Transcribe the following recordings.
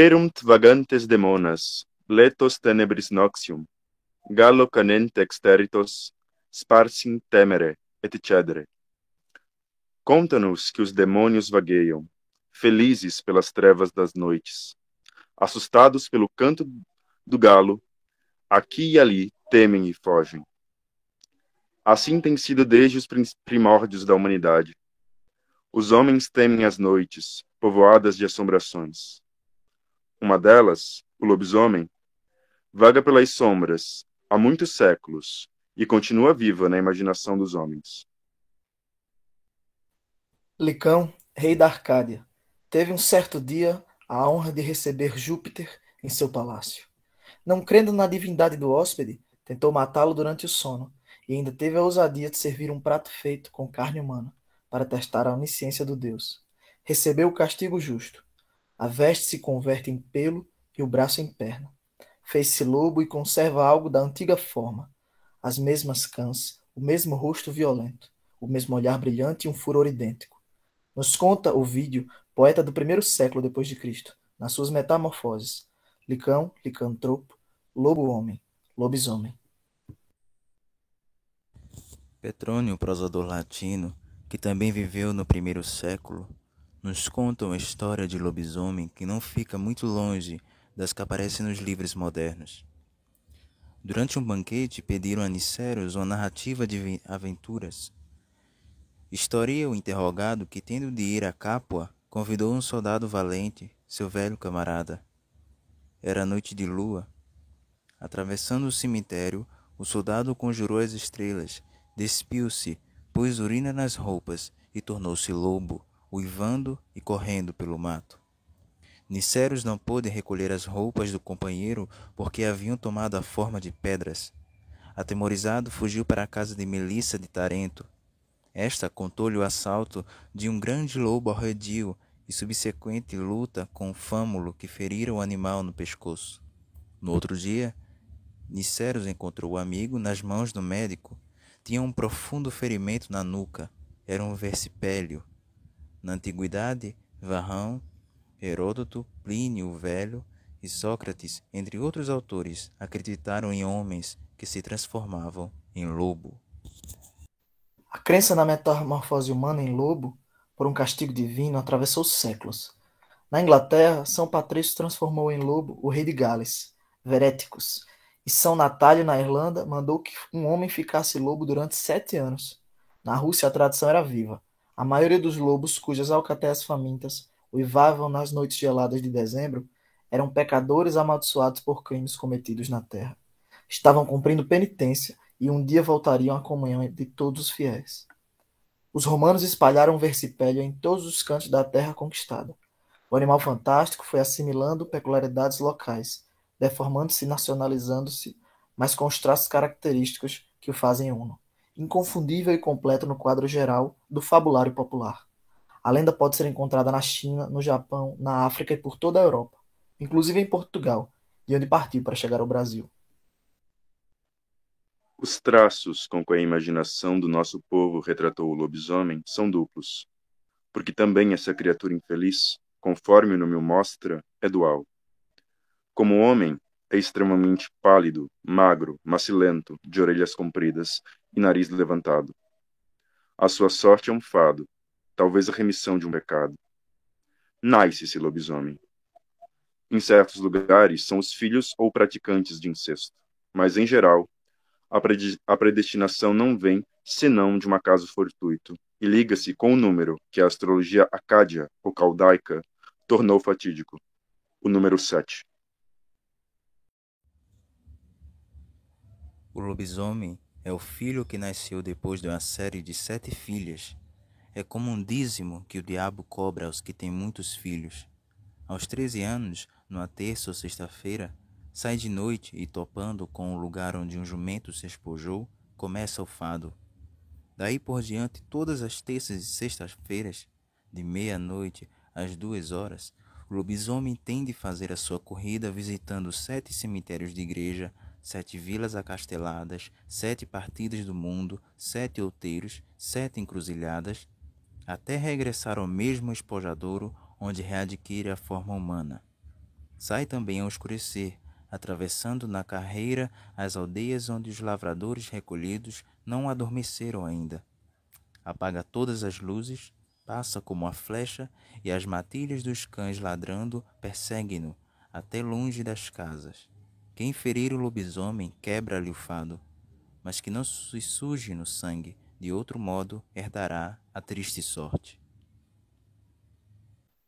Ferunt vagantes demonas, letos tenebris noxium, gallo canente exteritos, sparsim temere, etc. Conta-nos que os demônios vagueiam, felizes pelas trevas das noites, assustados pelo canto do galo, aqui e ali temem e fogem. Assim tem sido desde os primórdios da humanidade. Os homens temem as noites, povoadas de assombrações. Uma delas, o lobisomem, vaga pelas sombras há muitos séculos e continua viva na imaginação dos homens. Licão, rei da Arcádia, teve um certo dia a honra de receber Júpiter em seu palácio. Não crendo na divindade do hóspede, tentou matá-lo durante o sono e ainda teve a ousadia de servir um prato feito com carne humana para testar a onisciência do deus. Recebeu o castigo justo. A veste se converte em pelo e o braço em perna. Fez-se lobo e conserva algo da antiga forma, as mesmas cãs, o mesmo rosto violento, o mesmo olhar brilhante e um furor idêntico. Nos conta o vídeo poeta do primeiro século depois de Cristo, nas suas metamorfoses: Licão, licantropo, lobo-homem, lobisomem. Petrônio, prosador latino, que também viveu no primeiro século, nos conta uma história de lobisomem que não fica muito longe das que aparecem nos livros modernos. Durante um banquete, pediram a Nicéros uma narrativa de aventuras Historia o interrogado que, tendo de ir a Capua, convidou um soldado valente, seu velho camarada. Era noite de lua. Atravessando o cemitério, o soldado conjurou as estrelas, despiu-se, pôs urina nas roupas e tornou-se lobo, uivando e correndo pelo mato. Nicéros não pôde recolher as roupas do companheiro porque haviam tomado a forma de pedras. Atemorizado, fugiu para a casa de Melissa de Tarento, esta contou-lhe o assalto de um grande lobo arredio e subsequente luta com o fâmulo que ferira o animal no pescoço. No outro dia, Niceros encontrou o amigo nas mãos do médico. Tinha um profundo ferimento na nuca. Era um versipélio. Na antiguidade, Varrão, Heródoto, Plínio o Velho e Sócrates, entre outros autores, acreditaram em homens que se transformavam em lobo. A crença na metamorfose humana em lobo, por um castigo divino, atravessou séculos. Na Inglaterra, São Patrício transformou em lobo o rei de Gales, Veréticos, e São Natálio, na Irlanda, mandou que um homem ficasse lobo durante sete anos. Na Rússia, a tradição era viva. A maioria dos lobos, cujas alcateias famintas uivavam nas noites geladas de dezembro, eram pecadores amaldiçoados por crimes cometidos na terra. Estavam cumprindo penitência e um dia voltariam à comunhão de todos os fiéis. Os romanos espalharam o versipélio em todos os cantos da terra conquistada. O animal fantástico foi assimilando peculiaridades locais, deformando-se e nacionalizando-se, mas com os traços característicos que o fazem uno, inconfundível e completo no quadro geral do fabulário popular. A lenda pode ser encontrada na China, no Japão, na África e por toda a Europa, inclusive em Portugal, de onde partiu para chegar ao Brasil. Os traços com que a imaginação do nosso povo retratou o lobisomem são duplos, porque também essa criatura infeliz, conforme o nome o mostra, é dual. Como homem, é extremamente pálido, magro, macilento, de orelhas compridas e nariz levantado. A sua sorte é um fado, talvez a remissão de um pecado. Nasce esse lobisomem. Em certos lugares são os filhos ou praticantes de incesto, mas em geral a predestinação não vem senão de um acaso fortuito e liga-se com o número que a astrologia acádia ou caldaica tornou fatídico, o número 7. O lobisomem é o filho que nasceu depois de uma série de sete filhas. É como um dízimo que o diabo cobra aos que têm muitos filhos. Aos 13 anos, numa terça ou sexta-feira, Sai de noite e, topando com o lugar onde um jumento se espojou, começa o fado. Daí por diante, todas as terças e sextas-feiras, de meia-noite às duas horas, o lobisomem tem de fazer a sua corrida visitando sete cemitérios de igreja, sete vilas acasteladas, sete partidas do mundo, sete outeiros, sete encruzilhadas, até regressar ao mesmo espojadouro onde readquire a forma humana. Sai também ao escurecer, atravessando na carreira as aldeias onde os lavradores recolhidos não adormeceram ainda. Apaga todas as luzes, passa como a flecha, e as matilhas dos cães ladrando perseguem-no até longe das casas. Quem ferir o lobisomem quebra-lhe o fado, mas que não se suje no sangue, de outro modo herdará a triste sorte.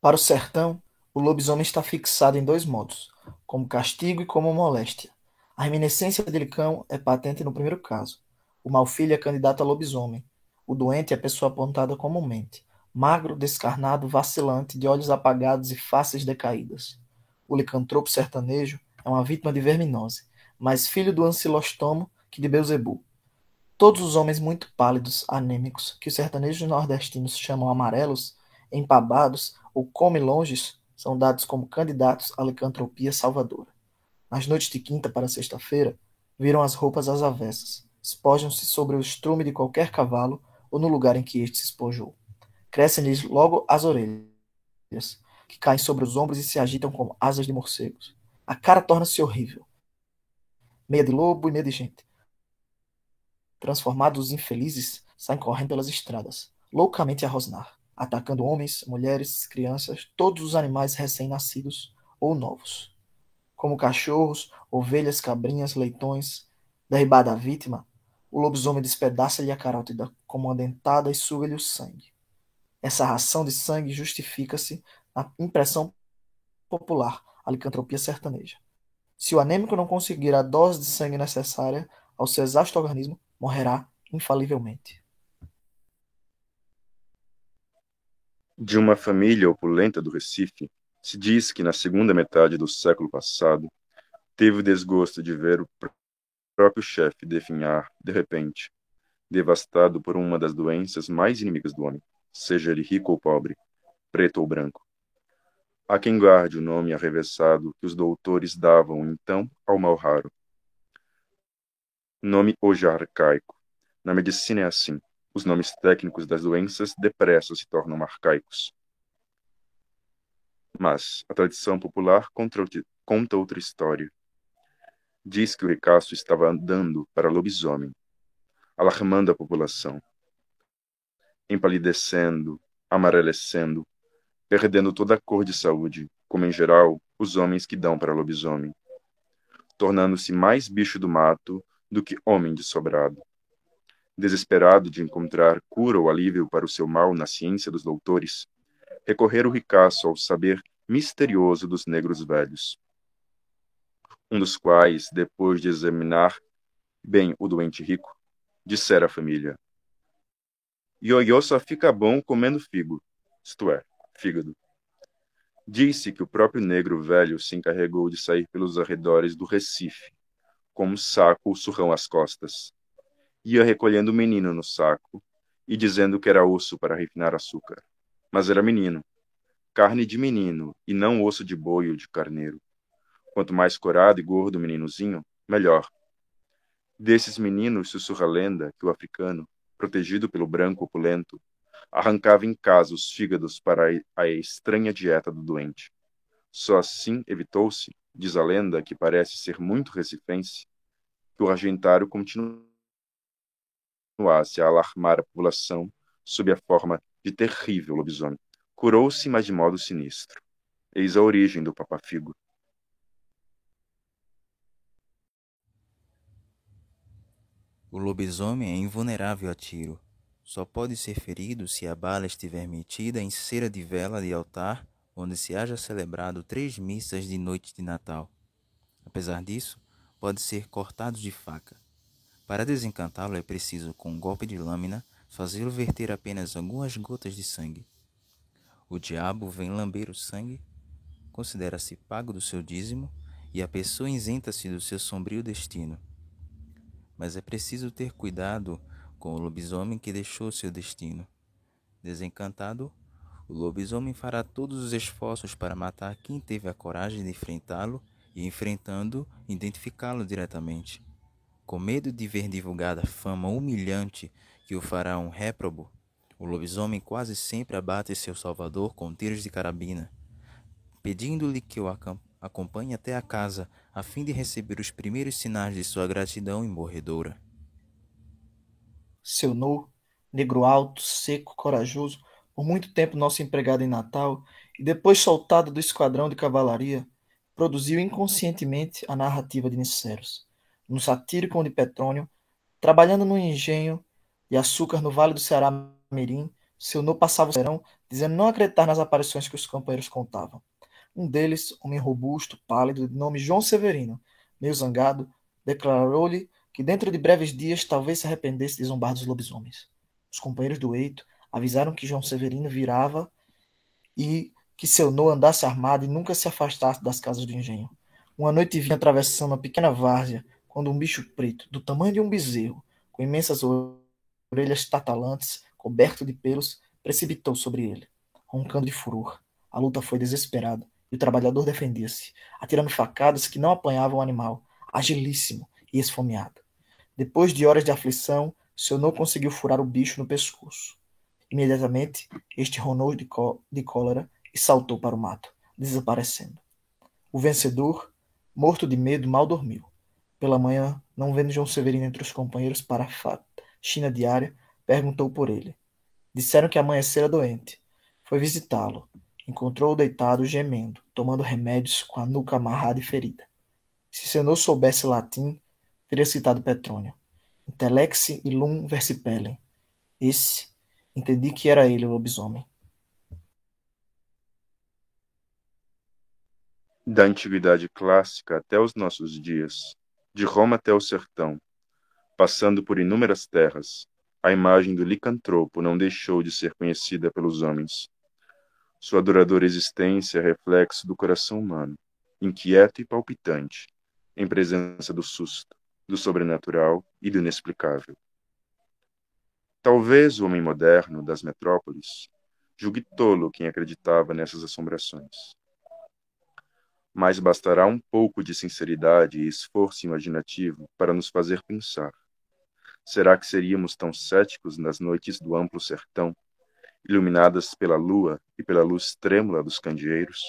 Para o sertão, o lobisomem está fixado em dois modos, como castigo e como moléstia. A reminiscência de cão é patente no primeiro caso. O malfilho é candidato a lobisomem. O doente é pessoa apontada comumente, magro, descarnado, vacilante, de olhos apagados e faces decaídas. O licantropo sertanejo é uma vítima de verminose, mais filho do ancilostomo que de Beuzebu. Todos os homens muito pálidos, anêmicos, que os sertanejos nordestinos chamam amarelos, empabados ou come-longes, são dados como candidatos à licantropia salvadora. Nas noites de quinta para sexta-feira, viram as roupas às avessas, espojam-se sobre o estrume de qualquer cavalo ou no lugar em que este se espojou. Crescem-lhes logo as orelhas, que caem sobre os ombros e se agitam como asas de morcegos. A cara torna-se horrível. Meia de lobo e meia de gente. Transformados, os infelizes saem correndo pelas estradas, loucamente a rosnar atacando homens, mulheres, crianças, todos os animais recém-nascidos ou novos. Como cachorros, ovelhas, cabrinhas, leitões, derribada a vítima, o lobisomem despedaça-lhe a carótida como uma dentada e suga-lhe o sangue. Essa ração de sangue justifica-se na impressão popular, a licantropia sertaneja. Se o anêmico não conseguir a dose de sangue necessária ao seu exausto organismo, morrerá infalivelmente. De uma família opulenta do Recife, se diz que na segunda metade do século passado teve o desgosto de ver o próprio chefe definhar, de repente, devastado por uma das doenças mais inimigas do homem, seja ele rico ou pobre, preto ou branco. Há quem guarde o nome arrevessado que os doutores davam então ao mal raro. Nome hoje arcaico. Na medicina é assim os nomes técnicos das doenças depressa se tornam arcaicos. Mas a tradição popular conta outra história. Diz que o ricaço estava andando para lobisomem, alarmando a população, empalidecendo, amarelecendo, perdendo toda a cor de saúde, como em geral os homens que dão para lobisomem, tornando-se mais bicho do mato do que homem de sobrado desesperado de encontrar cura ou alívio para o seu mal na ciência dos doutores, recorrer o ricaço ao saber misterioso dos negros velhos. Um dos quais, depois de examinar bem o doente rico, dissera à família: Ioiô só fica bom comendo figo, isto é, fígado. Disse que o próprio negro velho se encarregou de sair pelos arredores do Recife, com um saco ou surrão às costas, ia recolhendo o menino no saco e dizendo que era osso para refinar açúcar. Mas era menino, carne de menino e não osso de boi ou de carneiro. Quanto mais corado e gordo o meninozinho, melhor. Desses meninos sussurra a lenda que o africano, protegido pelo branco opulento, arrancava em casa os fígados para a estranha dieta do doente. Só assim evitou-se, diz a lenda, que parece ser muito recifense, que o argentário continuasse a alarmar a população sob a forma de terrível lobisomem. Curou-se, mas de modo sinistro. Eis a origem do papafigo. O lobisomem é invulnerável a tiro. Só pode ser ferido se a bala estiver metida em cera de vela de altar onde se haja celebrado três missas de noite de Natal. Apesar disso, pode ser cortado de faca. Para desencantá-lo é preciso, com um golpe de lâmina, fazê-lo verter apenas algumas gotas de sangue. O diabo vem lamber o sangue, considera-se pago do seu dízimo e a pessoa isenta-se do seu sombrio destino. Mas é preciso ter cuidado com o lobisomem que deixou seu destino. Desencantado, o lobisomem fará todos os esforços para matar quem teve a coragem de enfrentá-lo e, enfrentando, identificá-lo diretamente. Com medo de ver divulgada fama humilhante que o fará um réprobo, o lobisomem quase sempre abate seu salvador com tiros de carabina, pedindo-lhe que o acompanhe até a casa, a fim de receber os primeiros sinais de sua gratidão imorredora. Seu No, negro alto, seco, corajoso, por muito tempo nosso empregado em Natal e depois soltado do esquadrão de cavalaria, produziu inconscientemente a narrativa de Niceros, no satírico de Petrônio, trabalhando no engenho de açúcar no Vale do Ceará Mirim, seu no passava o serão, dizendo não acreditar nas aparições que os companheiros contavam. Um deles, homem robusto, pálido, de nome João Severino, meio zangado, declarou-lhe que dentro de breves dias talvez se arrependesse de zombar dos lobisomens. Os companheiros do eito avisaram que João Severino virava e que seu nó andasse armado e nunca se afastasse das casas do engenho. Uma noite vinha atravessando uma pequena várzea, quando um bicho preto, do tamanho de um bezerro, com imensas orelhas tatalantes, coberto de pelos, precipitou sobre ele, roncando de furor. A luta foi desesperada, e o trabalhador defendia-se, atirando facadas que não apanhavam o animal, agilíssimo e esfomeado. Depois de horas de aflição, seu nó conseguiu furar o bicho no pescoço. Imediatamente, este ronou de, de cólera e saltou para o mato, desaparecendo. O vencedor, morto de medo, mal dormiu. Pela manhã, não vendo João Severino entre os companheiros para a China diária, perguntou por ele. Disseram que amanhecera doente. Foi visitá-lo. Encontrou-o deitado, gemendo, tomando remédios com a nuca amarrada e ferida. Se Senhor soubesse latim, teria citado Petrônio. Intelex illum versipellem. Esse, entendi que era ele o lobisomem. da antiguidade clássica até os nossos dias, de Roma até o sertão, passando por inúmeras terras, a imagem do licantropo não deixou de ser conhecida pelos homens. Sua duradoura existência é reflexo do coração humano, inquieto e palpitante, em presença do susto, do sobrenatural e do inexplicável. Talvez o homem moderno das metrópoles julgue tolo quem acreditava nessas assombrações mas bastará um pouco de sinceridade e esforço imaginativo para nos fazer pensar. Será que seríamos tão céticos nas noites do amplo sertão, iluminadas pela lua e pela luz trêmula dos candeeiros?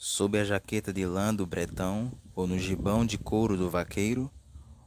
Sob a jaqueta de lã do bretão ou no gibão de couro do vaqueiro,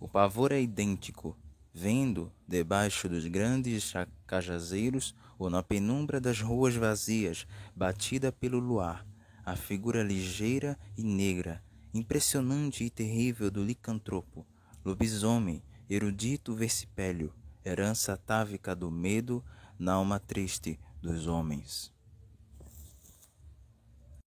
o pavor é idêntico, vendo, debaixo dos grandes cajazeiros ou na penumbra das ruas vazias, batida pelo luar, a figura ligeira e negra, impressionante e terrível do licantropo, lobisomem, erudito versipélio, herança atávica do medo na alma triste dos homens.